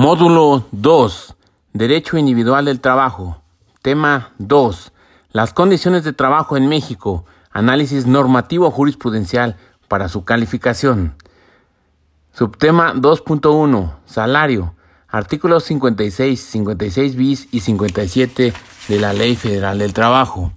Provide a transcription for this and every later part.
Módulo 2. Derecho individual del trabajo. Tema 2. Las condiciones de trabajo en México. Análisis normativo jurisprudencial para su calificación. Subtema 2.1. Salario. Artículos 56, 56 bis y 57 de la Ley Federal del Trabajo.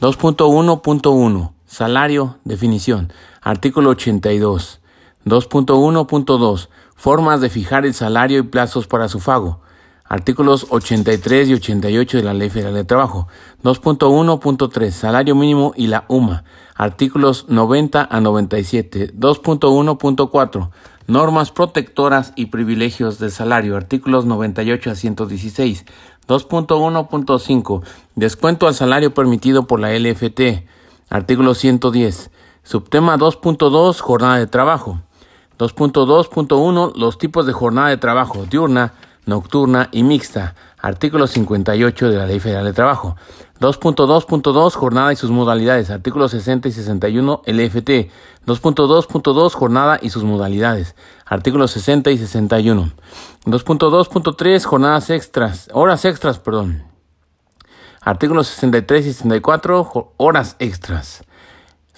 2.1.1. Salario. Definición. Artículo 82. 2.1.2. Formas de fijar el salario y plazos para su pago. Artículos 83 y 88 de la Ley Federal de Trabajo. 2.1.3. Salario mínimo y la UMA. Artículos 90 a 97. 2.1.4. Normas protectoras y privilegios del salario. Artículos 98 a 116. 2.1.5. Descuento al salario permitido por la LFT. Artículo 110. Subtema 2.2. Jornada de trabajo. 2.2.1 Los tipos de jornada de trabajo diurna, nocturna y mixta. Artículo 58 de la Ley Federal de Trabajo. 2.2.2 Jornada y sus modalidades. Artículos 60 y 61 LFT. 2.2.2 Jornada y sus modalidades. Artículos 60 y 61. 2.2.3 Jornadas extras. Horas extras, perdón. Artículos 63 y 64 Horas extras.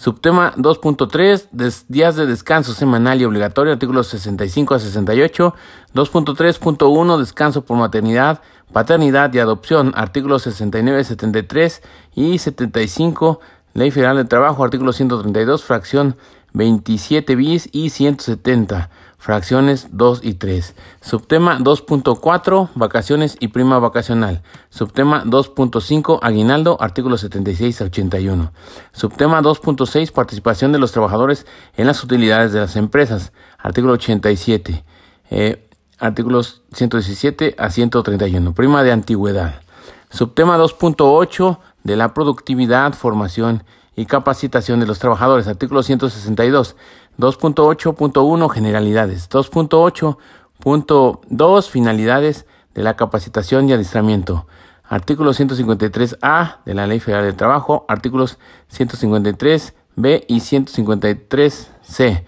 Subtema 2.3, días de descanso semanal y obligatorio, artículos 65 a 68. 2.3.1, descanso por maternidad, paternidad y adopción, artículos 69, 73 y 75. Ley Federal de Trabajo, artículo 132, fracción 27 bis y 170 fracciones 2 y 3. Subtema 2.4, vacaciones y prima vacacional. Subtema 2.5, aguinaldo, artículo 76 a 81. Subtema 2.6, participación de los trabajadores en las utilidades de las empresas. Artículo 87. Eh, artículos 117 a 131. Prima de antigüedad. Subtema 2.8 de la productividad, formación y capacitación de los trabajadores. Artículo 162. 2.8.1 Generalidades. 2.8.2 Finalidades de la capacitación y adiestramiento. Artículo 153A de la Ley Federal del Trabajo. Artículos 153B y 153C.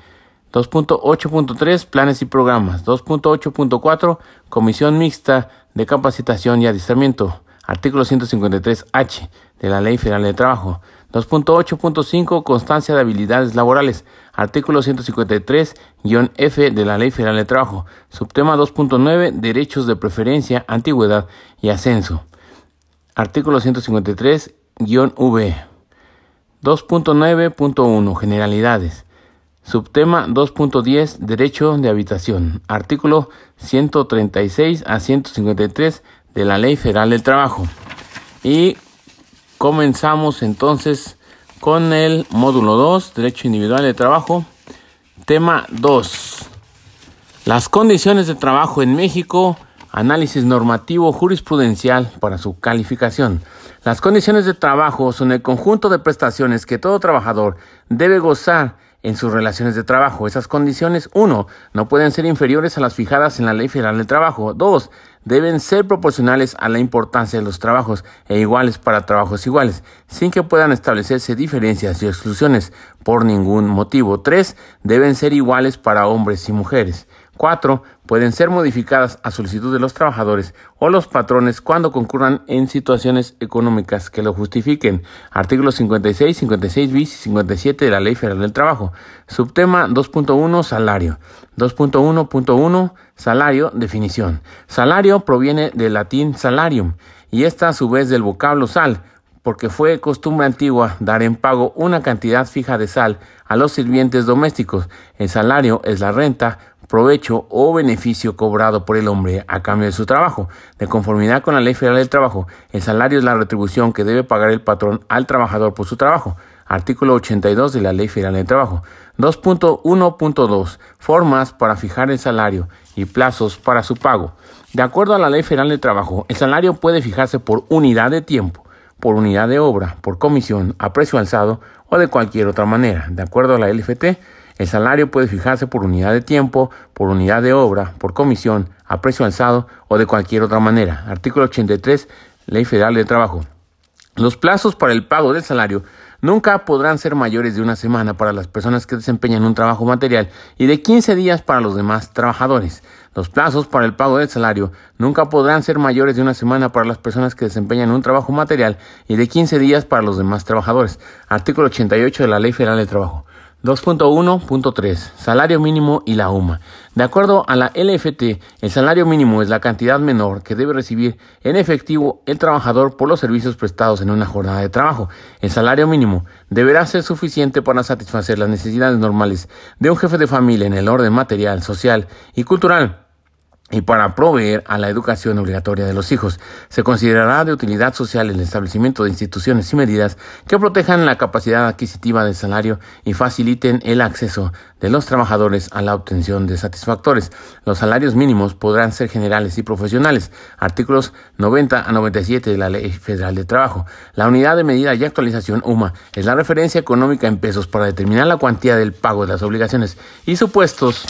2.8.3 Planes y programas. 2.8.4 Comisión Mixta de Capacitación y Adiestramiento. Artículo 153H de la Ley Federal del Trabajo. 2.8.5 Constancia de habilidades laborales. Artículo 153-F de la Ley Federal de Trabajo. Subtema 2.9 Derechos de preferencia, antigüedad y ascenso. Artículo 153-V. 2.9.1 Generalidades. Subtema 2.10 Derecho de habitación. Artículo 136 a 153 de la Ley Federal del Trabajo. Y Comenzamos entonces con el módulo 2, Derecho Individual de Trabajo. Tema 2. Las condiciones de trabajo en México, análisis normativo jurisprudencial para su calificación. Las condiciones de trabajo son el conjunto de prestaciones que todo trabajador debe gozar en sus relaciones de trabajo. Esas condiciones, uno, no pueden ser inferiores a las fijadas en la Ley Federal del Trabajo. Dos, deben ser proporcionales a la importancia de los trabajos e iguales para trabajos iguales, sin que puedan establecerse diferencias y exclusiones por ningún motivo. Tres, deben ser iguales para hombres y mujeres. 4. Pueden ser modificadas a solicitud de los trabajadores o los patrones cuando concurran en situaciones económicas que lo justifiquen. Artículos 56, 56 bis y 57 de la Ley Federal del Trabajo. Subtema 2.1 Salario. 2.1.1 Salario Definición. Salario proviene del latín salarium y está a su vez del vocablo sal porque fue costumbre antigua dar en pago una cantidad fija de sal a los sirvientes domésticos. El salario es la renta, provecho o beneficio cobrado por el hombre a cambio de su trabajo. De conformidad con la Ley Federal del Trabajo, el salario es la retribución que debe pagar el patrón al trabajador por su trabajo. Artículo 82 de la Ley Federal del Trabajo. 2.1.2. Formas para fijar el salario y plazos para su pago. De acuerdo a la Ley Federal del Trabajo, el salario puede fijarse por unidad de tiempo por unidad de obra, por comisión, a precio alzado o de cualquier otra manera. De acuerdo a la LFT, el salario puede fijarse por unidad de tiempo, por unidad de obra, por comisión, a precio alzado o de cualquier otra manera. Artículo 83, Ley Federal de Trabajo. Los plazos para el pago del salario nunca podrán ser mayores de una semana para las personas que desempeñan un trabajo material y de 15 días para los demás trabajadores. Los plazos para el pago del salario nunca podrán ser mayores de una semana para las personas que desempeñan un trabajo material y de 15 días para los demás trabajadores. Artículo 88 de la Ley Federal del Trabajo. 2.1.3 Salario mínimo y la UMA. De acuerdo a la LFT, el salario mínimo es la cantidad menor que debe recibir en efectivo el trabajador por los servicios prestados en una jornada de trabajo. El salario mínimo deberá ser suficiente para satisfacer las necesidades normales de un jefe de familia en el orden material, social y cultural y para proveer a la educación obligatoria de los hijos. Se considerará de utilidad social el establecimiento de instituciones y medidas que protejan la capacidad adquisitiva del salario y faciliten el acceso de los trabajadores a la obtención de satisfactores. Los salarios mínimos podrán ser generales y profesionales. Artículos 90 a 97 de la Ley Federal de Trabajo. La unidad de medida y actualización UMA es la referencia económica en pesos para determinar la cuantía del pago de las obligaciones y supuestos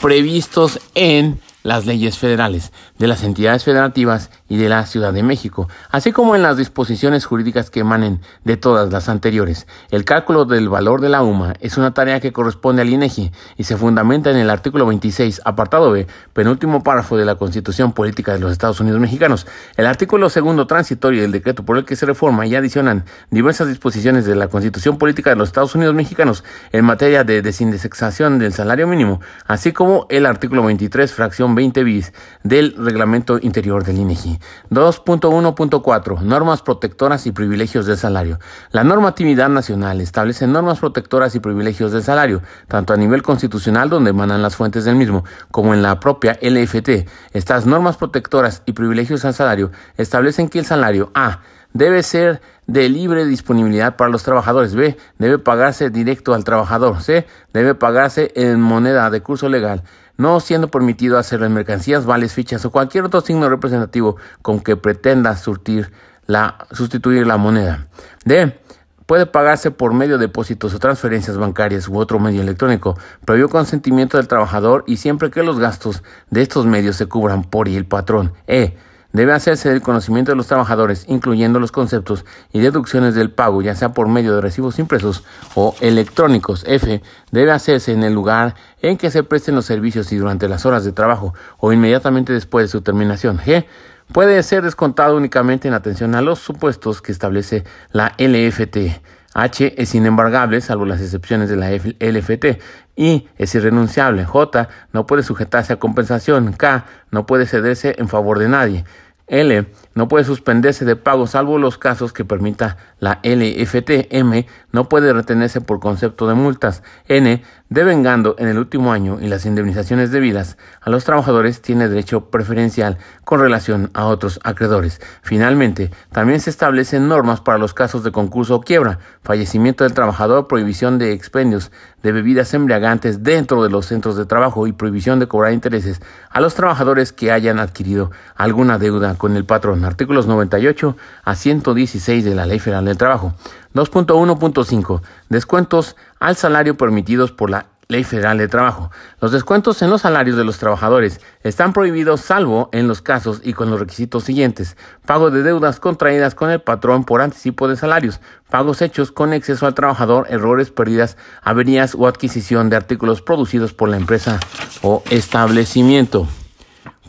previstos en las leyes federales, de las entidades federativas y de la Ciudad de México, así como en las disposiciones jurídicas que emanen de todas las anteriores. El cálculo del valor de la UMA es una tarea que corresponde al INEGI y se fundamenta en el artículo 26, apartado B, penúltimo párrafo de la Constitución Política de los Estados Unidos Mexicanos. El artículo segundo transitorio del decreto por el que se reforma y adicionan diversas disposiciones de la Constitución Política de los Estados Unidos Mexicanos en materia de desindexación del salario mínimo, así como el artículo 23, fracción 20 bis del reglamento interior del INEGI. 2.1.4 Normas protectoras y privilegios del salario. La normatividad nacional establece normas protectoras y privilegios del salario, tanto a nivel constitucional donde emanan las fuentes del mismo, como en la propia LFT. Estas normas protectoras y privilegios al salario establecen que el salario A debe ser de libre disponibilidad para los trabajadores. B. Debe pagarse directo al trabajador. C. Debe pagarse en moneda de curso legal no siendo permitido hacerlo en mercancías, vales, fichas o cualquier otro signo representativo con que pretenda surtir la, sustituir la moneda. D. Puede pagarse por medio de depósitos o transferencias bancarias u otro medio electrónico, previo consentimiento del trabajador y siempre que los gastos de estos medios se cubran por el patrón. E debe hacerse del conocimiento de los trabajadores, incluyendo los conceptos y deducciones del pago, ya sea por medio de recibos impresos o electrónicos. F. Debe hacerse en el lugar en que se presten los servicios y durante las horas de trabajo o inmediatamente después de su terminación. G. Puede ser descontado únicamente en atención a los supuestos que establece la LFT. H es inembargable, salvo las excepciones de la LFT. I es irrenunciable. J no puede sujetarse a compensación. K no puede cederse en favor de nadie. L no puede suspenderse de pago salvo los casos que permita la LFT. M no puede retenerse por concepto de multas. N devengando en el último año y las indemnizaciones debidas a los trabajadores tiene derecho preferencial con relación a otros acreedores. Finalmente, también se establecen normas para los casos de concurso o quiebra, fallecimiento del trabajador, prohibición de expendios de bebidas embriagantes dentro de los centros de trabajo y prohibición de cobrar intereses a los trabajadores que hayan adquirido alguna deuda con el patrón. Artículos 98 a 116 de la Ley Federal del Trabajo. 2.1.5. Descuentos al salario permitidos por la Ley Federal de Trabajo. Los descuentos en los salarios de los trabajadores están prohibidos salvo en los casos y con los requisitos siguientes. Pago de deudas contraídas con el patrón por anticipo de salarios. Pagos hechos con exceso al trabajador, errores, pérdidas, averías o adquisición de artículos producidos por la empresa o establecimiento.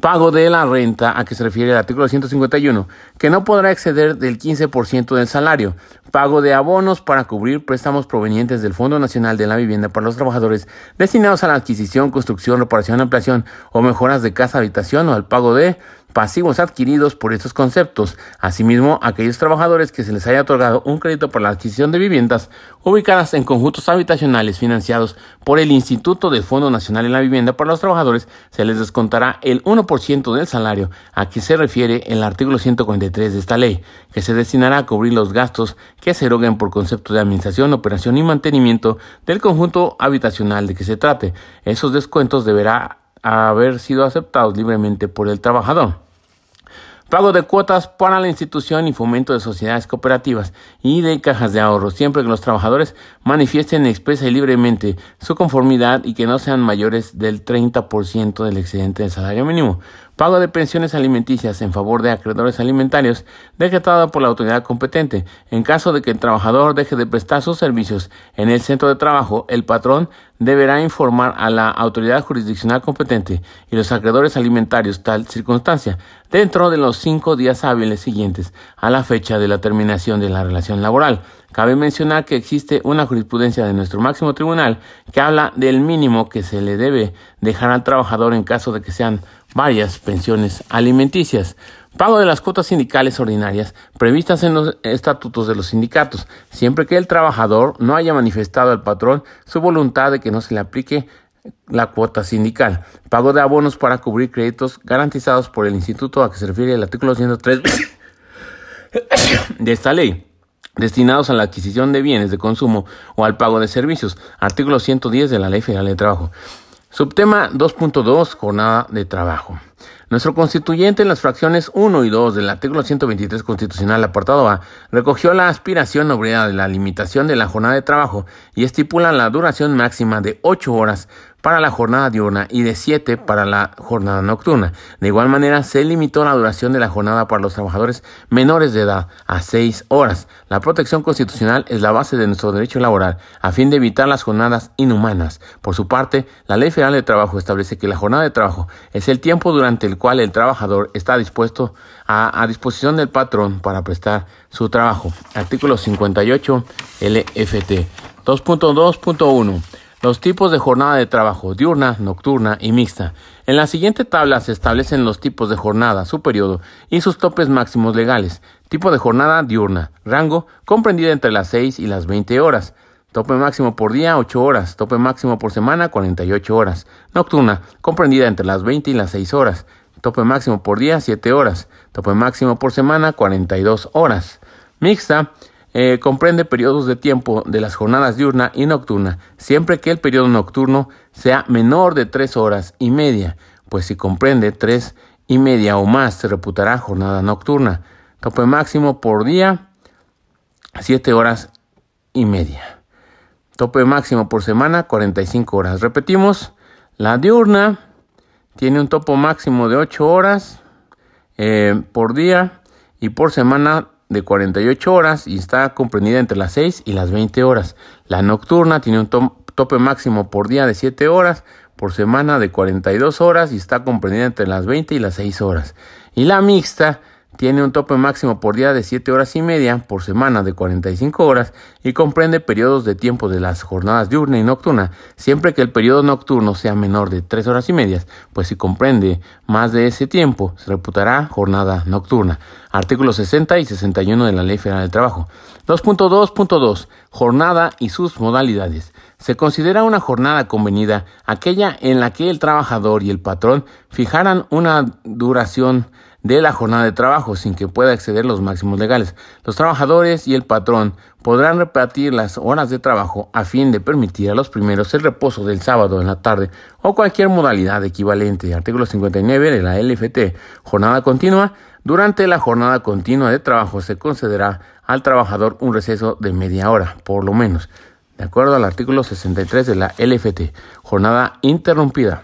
Pago de la renta a que se refiere el artículo 151, que no podrá exceder del 15% del salario. Pago de abonos para cubrir préstamos provenientes del Fondo Nacional de la Vivienda para los trabajadores destinados a la adquisición, construcción, reparación, ampliación o mejoras de casa, habitación o al pago de pasivos adquiridos por estos conceptos. Asimismo, aquellos trabajadores que se les haya otorgado un crédito para la adquisición de viviendas ubicadas en conjuntos habitacionales financiados por el Instituto del Fondo Nacional de la Vivienda para los Trabajadores, se les descontará el 1% del salario a que se refiere el artículo 143 de esta ley, que se destinará a cubrir los gastos que se eroguen por concepto de administración, operación y mantenimiento del conjunto habitacional de que se trate. Esos descuentos deberá haber sido aceptados libremente por el trabajador. Pago de cuotas para la institución y fomento de sociedades cooperativas y de cajas de ahorro, siempre que los trabajadores manifiesten expresa y libremente su conformidad y que no sean mayores del 30% del excedente del salario mínimo pago de pensiones alimenticias en favor de acreedores alimentarios decretado por la autoridad competente. En caso de que el trabajador deje de prestar sus servicios en el centro de trabajo, el patrón deberá informar a la autoridad jurisdiccional competente y los acreedores alimentarios tal circunstancia dentro de los cinco días hábiles siguientes a la fecha de la terminación de la relación laboral. Cabe mencionar que existe una jurisprudencia de nuestro máximo tribunal que habla del mínimo que se le debe dejar al trabajador en caso de que sean varias pensiones alimenticias. Pago de las cuotas sindicales ordinarias previstas en los estatutos de los sindicatos, siempre que el trabajador no haya manifestado al patrón su voluntad de que no se le aplique la cuota sindical. Pago de abonos para cubrir créditos garantizados por el instituto a que se refiere el artículo 103 de esta ley destinados a la adquisición de bienes de consumo o al pago de servicios. Artículo 110 de la Ley Federal de Trabajo. Subtema 2.2 Jornada de trabajo. Nuestro constituyente en las fracciones 1 y 2 del artículo 123 constitucional apartado A recogió la aspiración obrera de la limitación de la jornada de trabajo y estipula la duración máxima de 8 horas para la jornada diurna y de 7 para la jornada nocturna. De igual manera, se limitó la duración de la jornada para los trabajadores menores de edad a 6 horas. La protección constitucional es la base de nuestro derecho laboral, a fin de evitar las jornadas inhumanas. Por su parte, la Ley Federal de Trabajo establece que la jornada de trabajo es el tiempo durante el cual el trabajador está dispuesto a, a disposición del patrón para prestar su trabajo. Artículo 58 LFT 2.2.1 los tipos de jornada de trabajo diurna, nocturna y mixta. En la siguiente tabla se establecen los tipos de jornada, su periodo y sus topes máximos legales. Tipo de jornada diurna, rango comprendida entre las 6 y las 20 horas. Tope máximo por día 8 horas, tope máximo por semana 48 horas. Nocturna, comprendida entre las 20 y las 6 horas. Tope máximo por día 7 horas. Tope máximo por semana 42 horas. Mixta, eh, comprende periodos de tiempo de las jornadas diurna y nocturna, siempre que el periodo nocturno sea menor de tres horas y media, pues si comprende tres y media o más se reputará jornada nocturna. Tope máximo por día, siete horas y media. Tope máximo por semana, 45 horas. Repetimos, la diurna tiene un topo máximo de 8 horas eh, por día y por semana de 48 horas y está comprendida entre las 6 y las 20 horas. La nocturna tiene un tope máximo por día de 7 horas, por semana de 42 horas y está comprendida entre las 20 y las 6 horas. Y la mixta tiene un tope máximo por día de 7 horas y media, por semana de 45 horas y comprende periodos de tiempo de las jornadas diurna y nocturna, siempre que el periodo nocturno sea menor de 3 horas y medias, pues si comprende más de ese tiempo, se reputará jornada nocturna. Artículos 60 y 61 de la Ley Federal del Trabajo. 2.2.2. Jornada y sus modalidades. Se considera una jornada convenida aquella en la que el trabajador y el patrón fijaran una duración de la jornada de trabajo sin que pueda exceder los máximos legales. Los trabajadores y el patrón podrán repartir las horas de trabajo a fin de permitir a los primeros el reposo del sábado en la tarde o cualquier modalidad equivalente. Artículo 59 de la LFT. Jornada continua. Durante la jornada continua de trabajo se concederá al trabajador un receso de media hora, por lo menos, de acuerdo al artículo 63 de la LFT. Jornada interrumpida.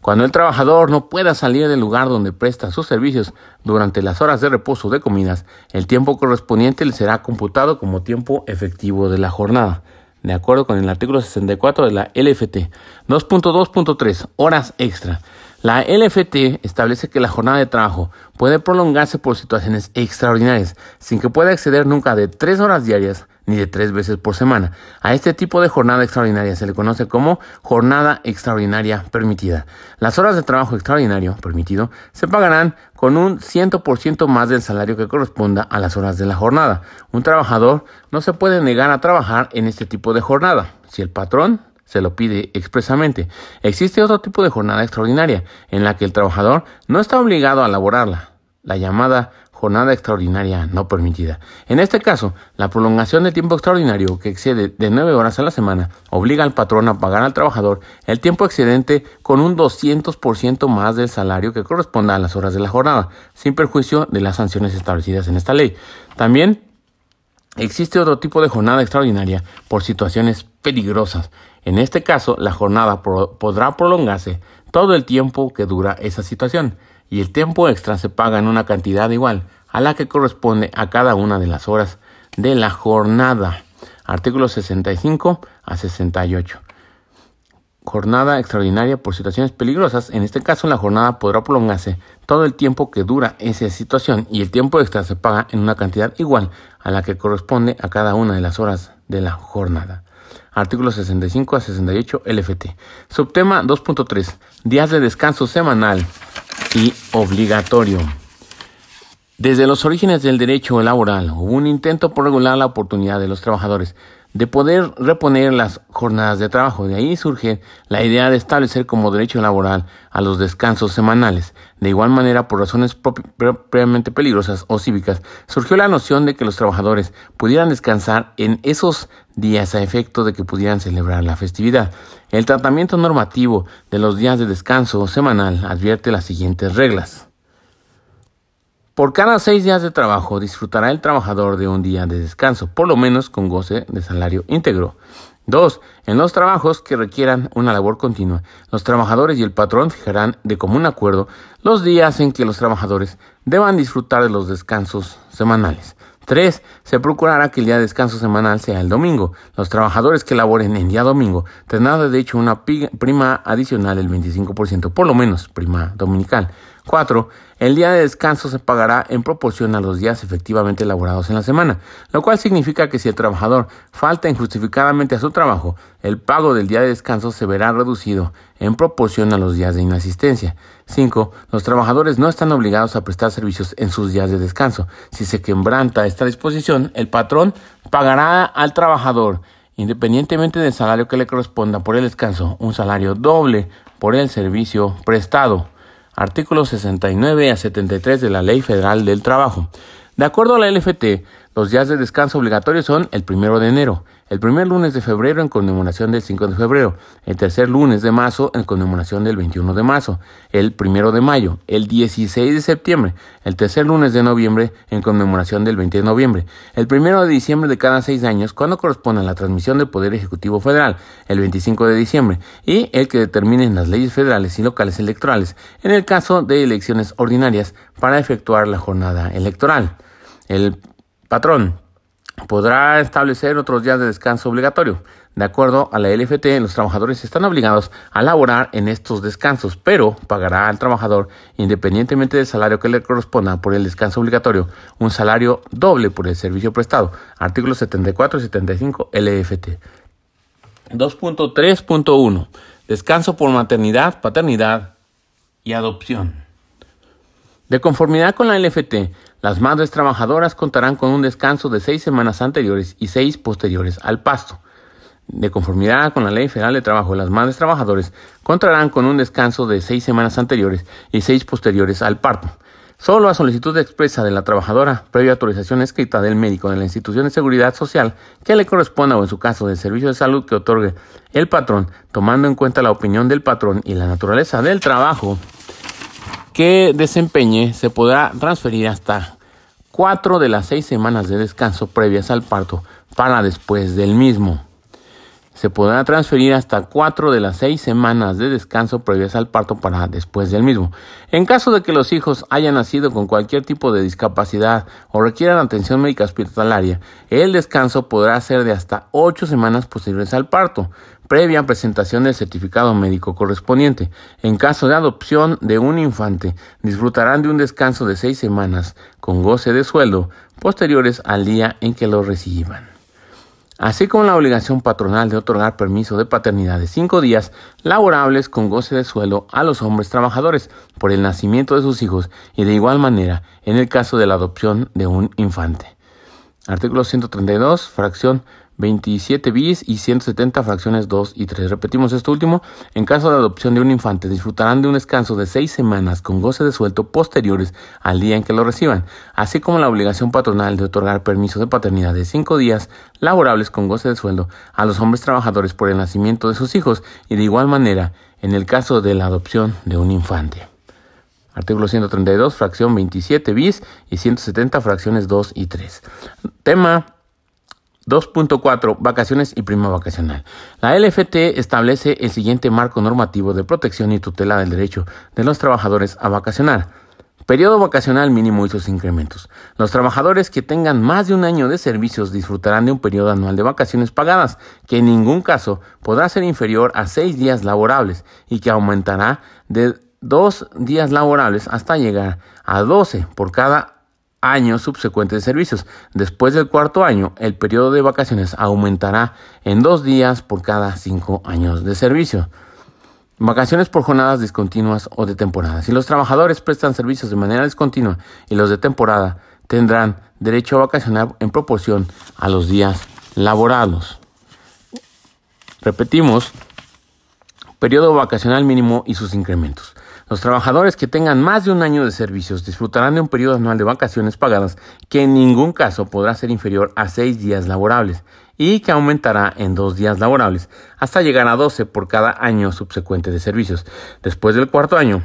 Cuando el trabajador no pueda salir del lugar donde presta sus servicios durante las horas de reposo de comidas, el tiempo correspondiente le será computado como tiempo efectivo de la jornada, de acuerdo con el artículo 64 de la LFT. 2.2.3 Horas extra. La LFT establece que la jornada de trabajo puede prolongarse por situaciones extraordinarias, sin que pueda exceder nunca de tres horas diarias ni de tres veces por semana. A este tipo de jornada extraordinaria se le conoce como jornada extraordinaria permitida. Las horas de trabajo extraordinario permitido se pagarán con un 100% más del salario que corresponda a las horas de la jornada. Un trabajador no se puede negar a trabajar en este tipo de jornada. Si el patrón se lo pide expresamente. Existe otro tipo de jornada extraordinaria en la que el trabajador no está obligado a laborarla, la llamada jornada extraordinaria no permitida. En este caso, la prolongación de tiempo extraordinario que excede de 9 horas a la semana obliga al patrón a pagar al trabajador el tiempo excedente con un 200% más del salario que corresponda a las horas de la jornada, sin perjuicio de las sanciones establecidas en esta ley. También existe otro tipo de jornada extraordinaria por situaciones peligrosas. En este caso, la jornada podrá prolongarse todo el tiempo que dura esa situación, y el tiempo extra se paga en una cantidad igual a la que corresponde a cada una de las horas de la jornada. Artículos 65 a 68 jornada extraordinaria por situaciones peligrosas. En este caso, la jornada podrá prolongarse todo el tiempo que dura esa situación y el tiempo extra se paga en una cantidad igual a la que corresponde a cada una de las horas de la jornada. Artículo 65 a 68 LFT. Subtema 2.3. Días de descanso semanal y obligatorio. Desde los orígenes del derecho laboral hubo un intento por regular la oportunidad de los trabajadores de poder reponer las jornadas de trabajo. De ahí surge la idea de establecer como derecho laboral a los descansos semanales. De igual manera, por razones propiamente peligrosas o cívicas, surgió la noción de que los trabajadores pudieran descansar en esos días a efecto de que pudieran celebrar la festividad. El tratamiento normativo de los días de descanso semanal advierte las siguientes reglas. Por cada seis días de trabajo disfrutará el trabajador de un día de descanso, por lo menos con goce de salario íntegro. 2. En los trabajos que requieran una labor continua, los trabajadores y el patrón fijarán de común acuerdo los días en que los trabajadores deban disfrutar de los descansos semanales. 3. Se procurará que el día de descanso semanal sea el domingo. Los trabajadores que laboren en día domingo tendrán de hecho una prima adicional del 25%, por lo menos prima dominical. 4. El día de descanso se pagará en proporción a los días efectivamente elaborados en la semana, lo cual significa que si el trabajador falta injustificadamente a su trabajo, el pago del día de descanso se verá reducido en proporción a los días de inasistencia. 5. Los trabajadores no están obligados a prestar servicios en sus días de descanso. Si se quebranta esta disposición, el patrón pagará al trabajador, independientemente del salario que le corresponda por el descanso, un salario doble por el servicio prestado artículos 69 a 73 de la Ley Federal del Trabajo. De acuerdo a la LFT, los días de descanso obligatorios son el primero de enero, el primer lunes de febrero en conmemoración del 5 de febrero, el tercer lunes de marzo en conmemoración del 21 de marzo, el primero de mayo, el 16 de septiembre, el tercer lunes de noviembre en conmemoración del 20 de noviembre, el primero de diciembre de cada seis años cuando corresponde a la transmisión del Poder Ejecutivo Federal, el 25 de diciembre, y el que determinen las leyes federales y locales electorales en el caso de elecciones ordinarias para efectuar la jornada electoral. El patrón podrá establecer otros días de descanso obligatorio. De acuerdo a la LFT, los trabajadores están obligados a laborar en estos descansos, pero pagará al trabajador, independientemente del salario que le corresponda por el descanso obligatorio, un salario doble por el servicio prestado. Artículos 74 y 75 LFT. 2.3.1. Descanso por maternidad, paternidad y adopción. De conformidad con la LFT, las madres trabajadoras contarán con un descanso de seis semanas anteriores y seis posteriores al pasto. De conformidad con la Ley Federal de Trabajo, las madres trabajadoras contarán con un descanso de seis semanas anteriores y seis posteriores al parto. Solo a solicitud expresa de la trabajadora, previa autorización escrita del médico de la institución de seguridad social que le corresponda o en su caso del servicio de salud que otorgue el patrón, tomando en cuenta la opinión del patrón y la naturaleza del trabajo que desempeñe se podrá transferir hasta cuatro de las seis semanas de descanso previas al parto para después del mismo. Se podrá transferir hasta cuatro de las seis semanas de descanso previas al parto para después del mismo. En caso de que los hijos hayan nacido con cualquier tipo de discapacidad o requieran atención médica hospitalaria, el descanso podrá ser de hasta ocho semanas posteriores al parto, previa presentación del certificado médico correspondiente. En caso de adopción de un infante, disfrutarán de un descanso de seis semanas con goce de sueldo posteriores al día en que lo reciban. Así como la obligación patronal de otorgar permiso de paternidad de cinco días laborables con goce de sueldo a los hombres trabajadores por el nacimiento de sus hijos y de igual manera en el caso de la adopción de un infante. Artículo 132, fracción 27 bis y 170 fracciones 2 y 3. Repetimos esto último. En caso de adopción de un infante, disfrutarán de un descanso de seis semanas con goce de sueldo posteriores al día en que lo reciban, así como la obligación patronal de otorgar permiso de paternidad de cinco días laborables con goce de sueldo a los hombres trabajadores por el nacimiento de sus hijos y de igual manera en el caso de la adopción de un infante. Artículo 132, fracción 27 bis y 170 fracciones 2 y 3. Tema 2.4 Vacaciones y prima vacacional. La LFT establece el siguiente marco normativo de protección y tutela del derecho de los trabajadores a vacacionar. Periodo vacacional mínimo y sus incrementos. Los trabajadores que tengan más de un año de servicios disfrutarán de un periodo anual de vacaciones pagadas, que en ningún caso podrá ser inferior a seis días laborables y que aumentará de dos días laborables hasta llegar a 12 por cada año subsecuente de servicios. Después del cuarto año, el periodo de vacaciones aumentará en dos días por cada cinco años de servicio. Vacaciones por jornadas discontinuas o de temporada. Si los trabajadores prestan servicios de manera discontinua y los de temporada tendrán derecho a vacacionar en proporción a los días laborados. Repetimos, periodo vacacional mínimo y sus incrementos. Los trabajadores que tengan más de un año de servicios disfrutarán de un periodo anual de vacaciones pagadas que en ningún caso podrá ser inferior a seis días laborables y que aumentará en dos días laborables hasta llegar a 12 por cada año subsecuente de servicios. Después del cuarto año,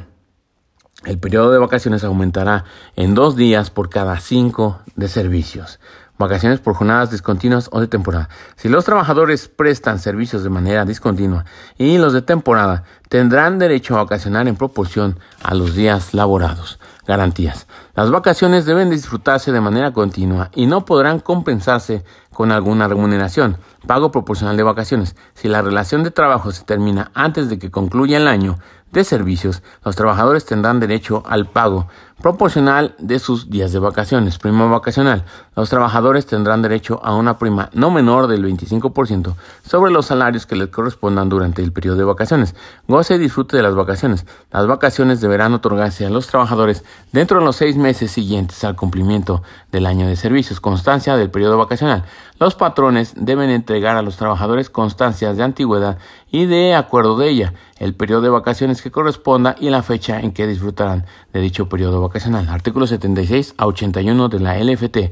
el periodo de vacaciones aumentará en dos días por cada cinco de servicios. Vacaciones por jornadas discontinuas o de temporada. Si los trabajadores prestan servicios de manera discontinua y los de temporada tendrán derecho a vacacionar en proporción a los días laborados. Garantías. Las vacaciones deben disfrutarse de manera continua y no podrán compensarse con alguna remuneración. Pago proporcional de vacaciones. Si la relación de trabajo se termina antes de que concluya el año de servicios, los trabajadores tendrán derecho al pago proporcional de sus días de vacaciones. Prima vacacional. Los trabajadores tendrán derecho a una prima no menor del 25% sobre los salarios que les correspondan durante el periodo de vacaciones. Goce y disfrute de las vacaciones. Las vacaciones deberán otorgarse a los trabajadores dentro de los seis meses siguientes al cumplimiento del año de servicios. Constancia del periodo vacacional. Los patrones deben entregar a los trabajadores constancias de antigüedad y de acuerdo de ella, el periodo de vacaciones que corresponda y la fecha en que disfrutarán de dicho periodo vacacional. Artículo 76 a 81 de la LFT.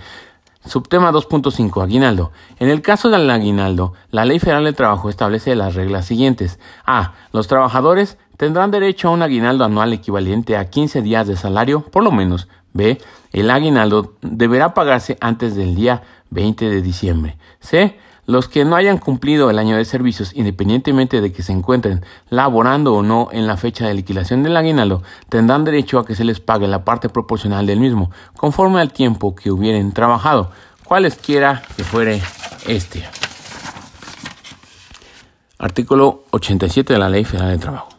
Subtema 2.5. Aguinaldo. En el caso del aguinaldo, la Ley Federal del Trabajo establece las reglas siguientes. A. Los trabajadores tendrán derecho a un aguinaldo anual equivalente a 15 días de salario, por lo menos. B. El aguinaldo deberá pagarse antes del día 20 de diciembre. C. Los que no hayan cumplido el año de servicios, independientemente de que se encuentren laborando o no en la fecha de liquidación del aguinaldo, tendrán derecho a que se les pague la parte proporcional del mismo, conforme al tiempo que hubieran trabajado, cualesquiera que fuere este. Artículo 87 de la Ley Federal del Trabajo.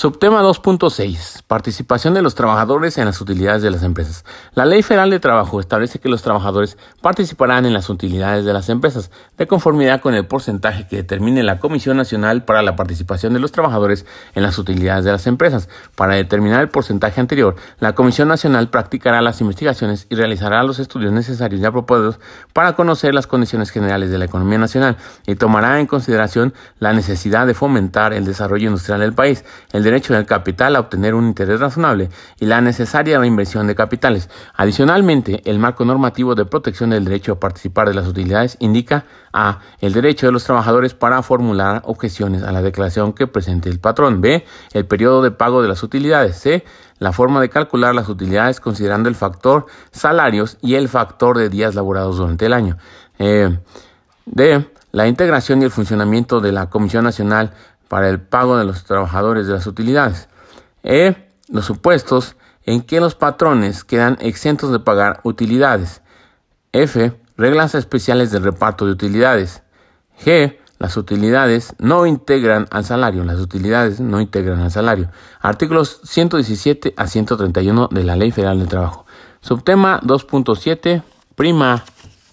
Subtema 2.6. Participación de los trabajadores en las utilidades de las empresas. La Ley Federal de Trabajo establece que los trabajadores participarán en las utilidades de las empresas de conformidad con el porcentaje que determine la Comisión Nacional para la Participación de los Trabajadores en las utilidades de las empresas. Para determinar el porcentaje anterior, la Comisión Nacional practicará las investigaciones y realizará los estudios necesarios y apropiados para conocer las condiciones generales de la economía nacional y tomará en consideración la necesidad de fomentar el desarrollo industrial del país, el derecho del capital a obtener un interés razonable y la necesaria reinversión de capitales. Adicionalmente, el marco normativo de protección del derecho a participar de las utilidades indica a. El derecho de los trabajadores para formular objeciones a la declaración que presente el patrón. B. El periodo de pago de las utilidades. C. La forma de calcular las utilidades considerando el factor salarios y el factor de días laborados durante el año. Eh, D. La integración y el funcionamiento de la Comisión Nacional para el pago de los trabajadores de las utilidades. E. Los supuestos en que los patrones quedan exentos de pagar utilidades. F. Reglas especiales de reparto de utilidades. G. Las utilidades no integran al salario. Las utilidades no integran al salario. Artículos 117 a 131 de la Ley Federal del Trabajo. Subtema 2.7. Prima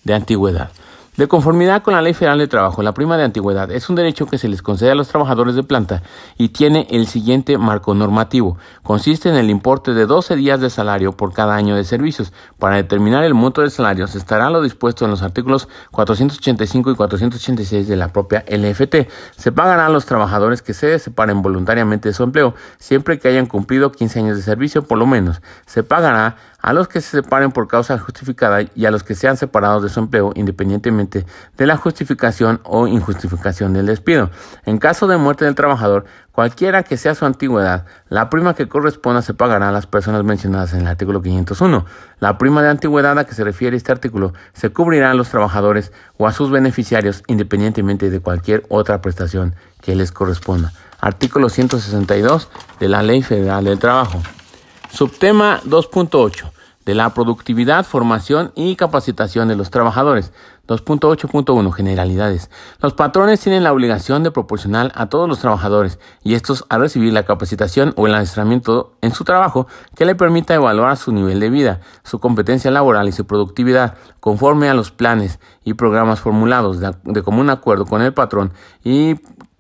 de antigüedad. De conformidad con la Ley Federal de Trabajo, la prima de antigüedad es un derecho que se les concede a los trabajadores de planta y tiene el siguiente marco normativo. Consiste en el importe de 12 días de salario por cada año de servicios. Para determinar el monto de salarios estará lo dispuesto en los artículos 485 y 486 de la propia LFT. Se pagará a los trabajadores que se separen voluntariamente de su empleo, siempre que hayan cumplido 15 años de servicio por lo menos. Se pagará a los que se separen por causa justificada y a los que sean separados de su empleo independientemente de la justificación o injustificación del despido. En caso de muerte del trabajador, cualquiera que sea su antigüedad, la prima que corresponda se pagará a las personas mencionadas en el artículo 501. La prima de antigüedad a que se refiere este artículo se cubrirá a los trabajadores o a sus beneficiarios independientemente de cualquier otra prestación que les corresponda. Artículo 162 de la Ley Federal del Trabajo. Subtema 2.8 de la productividad, formación y capacitación de los trabajadores. 2.8.1 Generalidades. Los patrones tienen la obligación de proporcionar a todos los trabajadores y estos a recibir la capacitación o el adiestramiento en su trabajo que le permita evaluar su nivel de vida, su competencia laboral y su productividad conforme a los planes y programas formulados de, de común acuerdo con el patrón y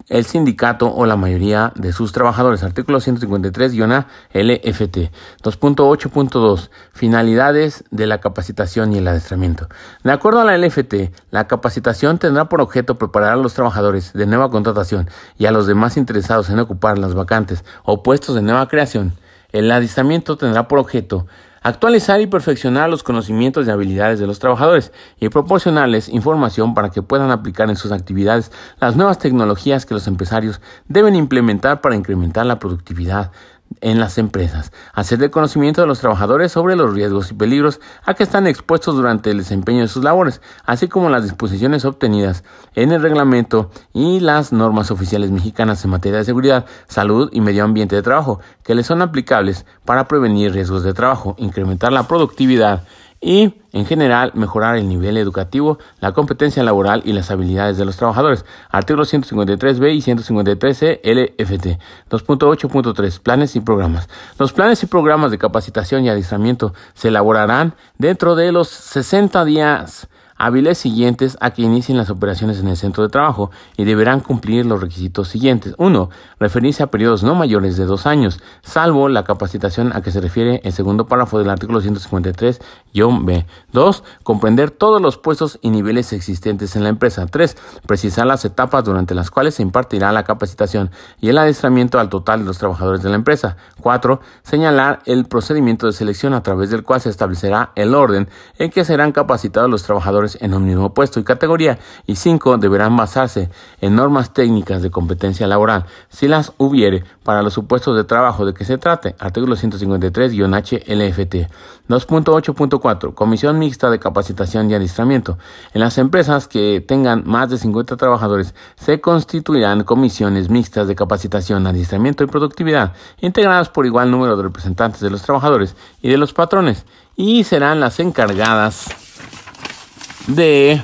el sindicato o la mayoría de sus trabajadores. Artículo 153-A LFT. 2.8.2. Finalidades de la capacitación y el adiestramiento. De acuerdo a la LFT, la capacitación tendrá por objeto preparar a los trabajadores de nueva contratación y a los demás interesados en ocupar las vacantes o puestos de nueva creación. El adiestramiento tendrá por objeto actualizar y perfeccionar los conocimientos y habilidades de los trabajadores y proporcionarles información para que puedan aplicar en sus actividades las nuevas tecnologías que los empresarios deben implementar para incrementar la productividad en las empresas, hacer de conocimiento de los trabajadores sobre los riesgos y peligros a que están expuestos durante el desempeño de sus labores, así como las disposiciones obtenidas en el reglamento y las normas oficiales mexicanas en materia de seguridad, salud y medio ambiente de trabajo, que les son aplicables para prevenir riesgos de trabajo, incrementar la productividad y, en general, mejorar el nivel educativo, la competencia laboral y las habilidades de los trabajadores. Artículos 153b y 153c LFT. 2.8.3. Planes y programas. Los planes y programas de capacitación y adiestramiento se elaborarán dentro de los 60 días hábiles siguientes a que inicien las operaciones en el centro de trabajo y deberán cumplir los requisitos siguientes. 1. Referirse a periodos no mayores de dos años, salvo la capacitación a que se refiere el segundo párrafo del artículo 153-B. 2. Comprender todos los puestos y niveles existentes en la empresa. 3. Precisar las etapas durante las cuales se impartirá la capacitación y el adiestramiento al total de los trabajadores de la empresa. 4. Señalar el procedimiento de selección a través del cual se establecerá el orden en que serán capacitados los trabajadores en un mismo puesto y categoría. Y cinco, deberán basarse en normas técnicas de competencia laboral, si las hubiere, para los supuestos de trabajo de que se trate. Artículo 153-H LFT. 2.8.4. Comisión mixta de capacitación y adiestramiento. En las empresas que tengan más de 50 trabajadores, se constituirán comisiones mixtas de capacitación, adiestramiento y productividad, integradas por igual número de representantes de los trabajadores y de los patrones, y serán las encargadas de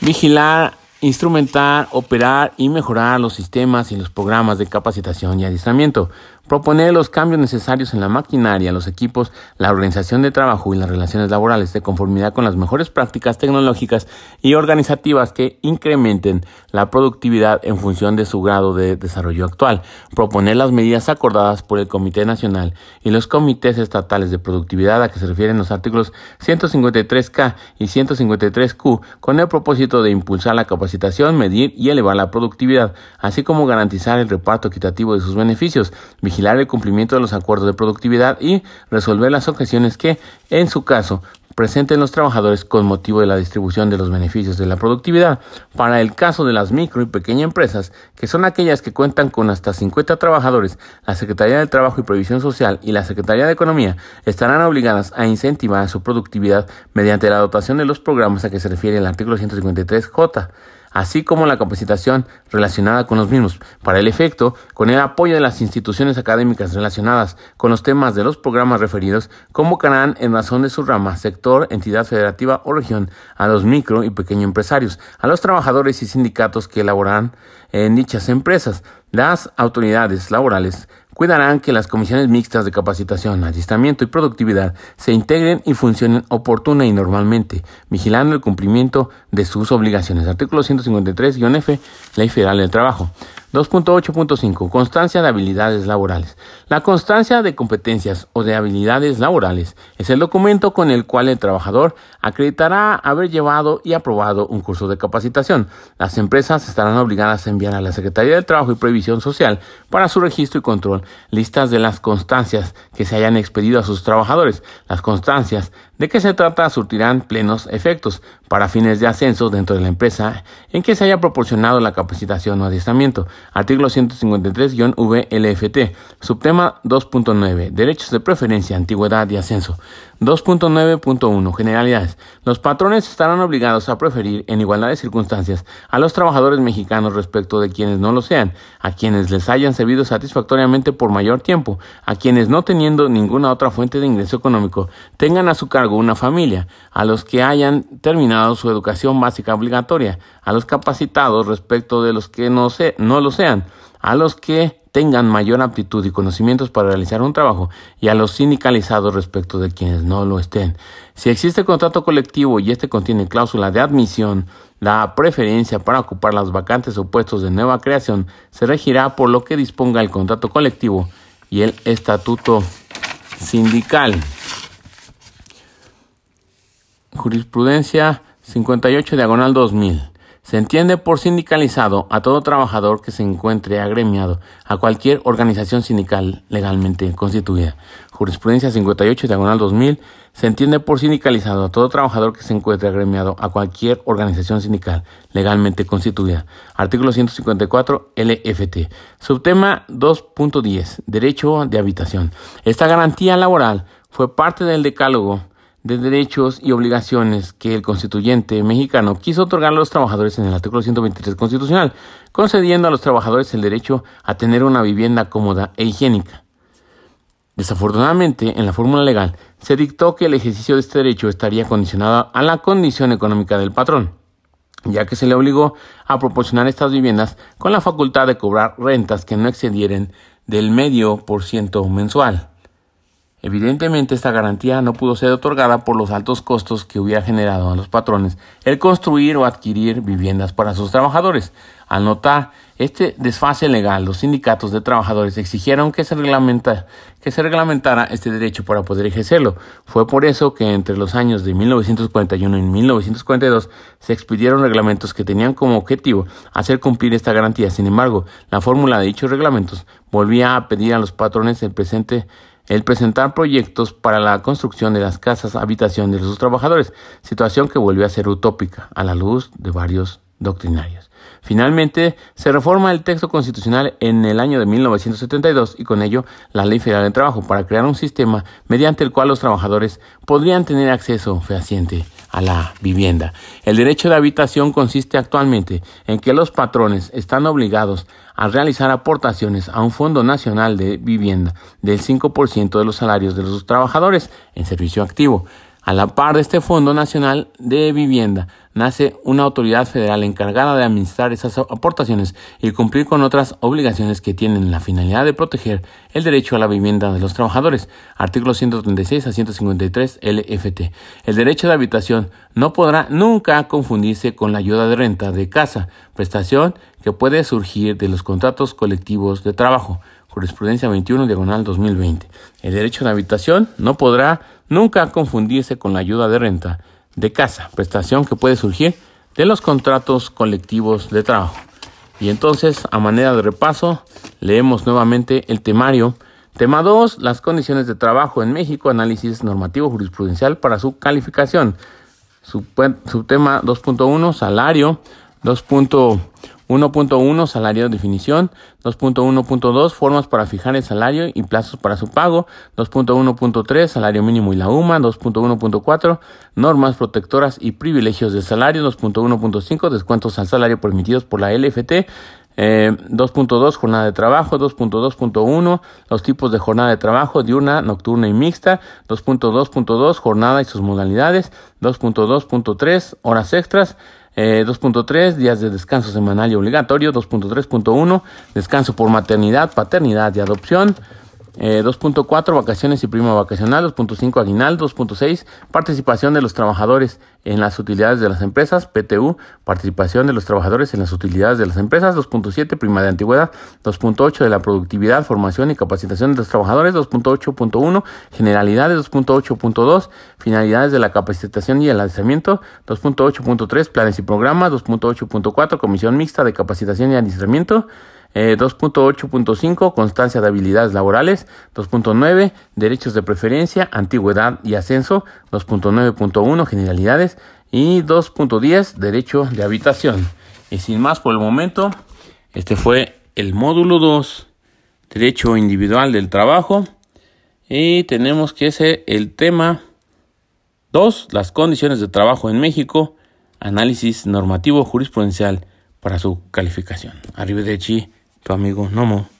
vigilar, instrumentar, operar y mejorar los sistemas y los programas de capacitación y adiestramiento proponer los cambios necesarios en la maquinaria, los equipos, la organización de trabajo y las relaciones laborales de conformidad con las mejores prácticas tecnológicas y organizativas que incrementen la productividad en función de su grado de desarrollo actual, proponer las medidas acordadas por el Comité Nacional y los comités estatales de productividad a que se refieren los artículos 153K y 153Q con el propósito de impulsar la capacitación, medir y elevar la productividad, así como garantizar el reparto equitativo de sus beneficios, el cumplimiento de los acuerdos de productividad y resolver las objeciones que, en su caso, presenten los trabajadores con motivo de la distribución de los beneficios de la productividad. Para el caso de las micro y pequeñas empresas, que son aquellas que cuentan con hasta 50 trabajadores, la Secretaría del Trabajo y Previsión Social y la Secretaría de Economía estarán obligadas a incentivar su productividad mediante la dotación de los programas a que se refiere el artículo 153J así como la capacitación relacionada con los mismos. Para el efecto, con el apoyo de las instituciones académicas relacionadas con los temas de los programas referidos, convocarán en razón de su rama, sector, entidad federativa o región a los micro y pequeños empresarios, a los trabajadores y sindicatos que elaboran en dichas empresas. Las autoridades laborales cuidarán que las comisiones mixtas de capacitación, adiestramiento y productividad se integren y funcionen oportuna y normalmente, vigilando el cumplimiento de sus obligaciones. Artículo 153-F, Ley Federal del Trabajo. 2.8.5. Constancia de habilidades laborales. La constancia de competencias o de habilidades laborales es el documento con el cual el trabajador acreditará haber llevado y aprobado un curso de capacitación. Las empresas estarán obligadas a enviar a la Secretaría del Trabajo y Previsión Social para su registro y control listas de las constancias que se hayan expedido a sus trabajadores. Las constancias de qué se trata surtirán plenos efectos para fines de ascenso dentro de la empresa en que se haya proporcionado la capacitación o adiestramiento. Artículo 153-VLFT. Subtema 2.9. Derechos de preferencia, antigüedad y ascenso. 2.9.1 Generalidades. Los patrones estarán obligados a preferir en igualdad de circunstancias a los trabajadores mexicanos respecto de quienes no lo sean, a quienes les hayan servido satisfactoriamente por mayor tiempo, a quienes no teniendo ninguna otra fuente de ingreso económico tengan a su cargo una familia, a los que hayan terminado su educación básica obligatoria, a los capacitados respecto de los que no, se, no lo sean, a los que tengan mayor aptitud y conocimientos para realizar un trabajo y a los sindicalizados respecto de quienes no lo estén. Si existe contrato colectivo y este contiene cláusula de admisión, la preferencia para ocupar las vacantes o puestos de nueva creación se regirá por lo que disponga el contrato colectivo y el estatuto sindical. Jurisprudencia 58 diagonal 2000. Se entiende por sindicalizado a todo trabajador que se encuentre agremiado a cualquier organización sindical legalmente constituida. Jurisprudencia 58, diagonal 2000. Se entiende por sindicalizado a todo trabajador que se encuentre agremiado a cualquier organización sindical legalmente constituida. Artículo 154 LFT. Subtema 2.10. Derecho de habitación. Esta garantía laboral fue parte del decálogo de derechos y obligaciones que el constituyente mexicano quiso otorgar a los trabajadores en el artículo 123 constitucional, concediendo a los trabajadores el derecho a tener una vivienda cómoda e higiénica. Desafortunadamente, en la fórmula legal se dictó que el ejercicio de este derecho estaría condicionado a la condición económica del patrón, ya que se le obligó a proporcionar estas viviendas con la facultad de cobrar rentas que no excedieran del medio por ciento mensual. Evidentemente esta garantía no pudo ser otorgada por los altos costos que hubiera generado a los patrones el construir o adquirir viviendas para sus trabajadores. Al notar este desfase legal, los sindicatos de trabajadores exigieron que se, que se reglamentara este derecho para poder ejercerlo. Fue por eso que entre los años de 1941 y 1942 se expidieron reglamentos que tenían como objetivo hacer cumplir esta garantía. Sin embargo, la fórmula de dichos reglamentos volvía a pedir a los patrones el presente el presentar proyectos para la construcción de las casas habitación de sus trabajadores, situación que volvió a ser utópica a la luz de varios doctrinarios. Finalmente, se reforma el texto constitucional en el año de 1972 y con ello la Ley Federal de Trabajo para crear un sistema mediante el cual los trabajadores podrían tener acceso fehaciente a la vivienda. El derecho de habitación consiste actualmente en que los patrones están obligados a realizar aportaciones a un Fondo Nacional de Vivienda del 5% de los salarios de los trabajadores en servicio activo. A la par de este Fondo Nacional de Vivienda, nace una autoridad federal encargada de administrar esas aportaciones y cumplir con otras obligaciones que tienen la finalidad de proteger el derecho a la vivienda de los trabajadores. Artículo 136 a 153 LFT. El derecho de habitación no podrá nunca confundirse con la ayuda de renta de casa, prestación que puede surgir de los contratos colectivos de trabajo. Jurisprudencia 21 diagonal 2020. El derecho de habitación no podrá nunca confundirse con la ayuda de renta de casa, prestación que puede surgir de los contratos colectivos de trabajo. Y entonces, a manera de repaso, leemos nuevamente el temario. Tema 2, las condiciones de trabajo en México, análisis normativo jurisprudencial para su calificación. Subtema 2.1, salario. 2.1.1 salario de definición, 2.1.2 formas para fijar el salario y plazos para su pago, 2.1.3 salario mínimo y la UMA, 2.1.4 normas protectoras y privilegios de salario, 2.1.5 descuentos al salario permitidos por la LFT, 2.2 eh, jornada de trabajo, 2.2.1 los tipos de jornada de trabajo diurna, nocturna y mixta, 2.2.2 jornada y sus modalidades, 2.2.3 horas extras, 2.3, eh, días de descanso semanal y obligatorio. 2.3.1, descanso por maternidad, paternidad y adopción. 2.4 eh, vacaciones y prima vacacional, 2.5 aguinaldo, 2.6 participación de los trabajadores en las utilidades de las empresas, PTU, participación de los trabajadores en las utilidades de las empresas, 2.7 prima de antigüedad, 2.8 de la productividad, formación y capacitación de los trabajadores, 2.8.1 generalidades, 2.8.2 finalidades de la capacitación y el lanzamiento, 2.8.3 planes y programas, 2.8.4 comisión mixta de capacitación y adiestramiento, 2.8.5 eh, Constancia de habilidades laborales. 2.9 Derechos de preferencia, antigüedad y ascenso. 2.9.1 Generalidades. Y 2.10 Derecho de habitación. Y sin más por el momento, este fue el módulo 2, Derecho individual del trabajo. Y tenemos que ser el tema 2, las condiciones de trabajo en México, análisis normativo jurisprudencial para su calificación. Arrivederci tu amigo Nomo.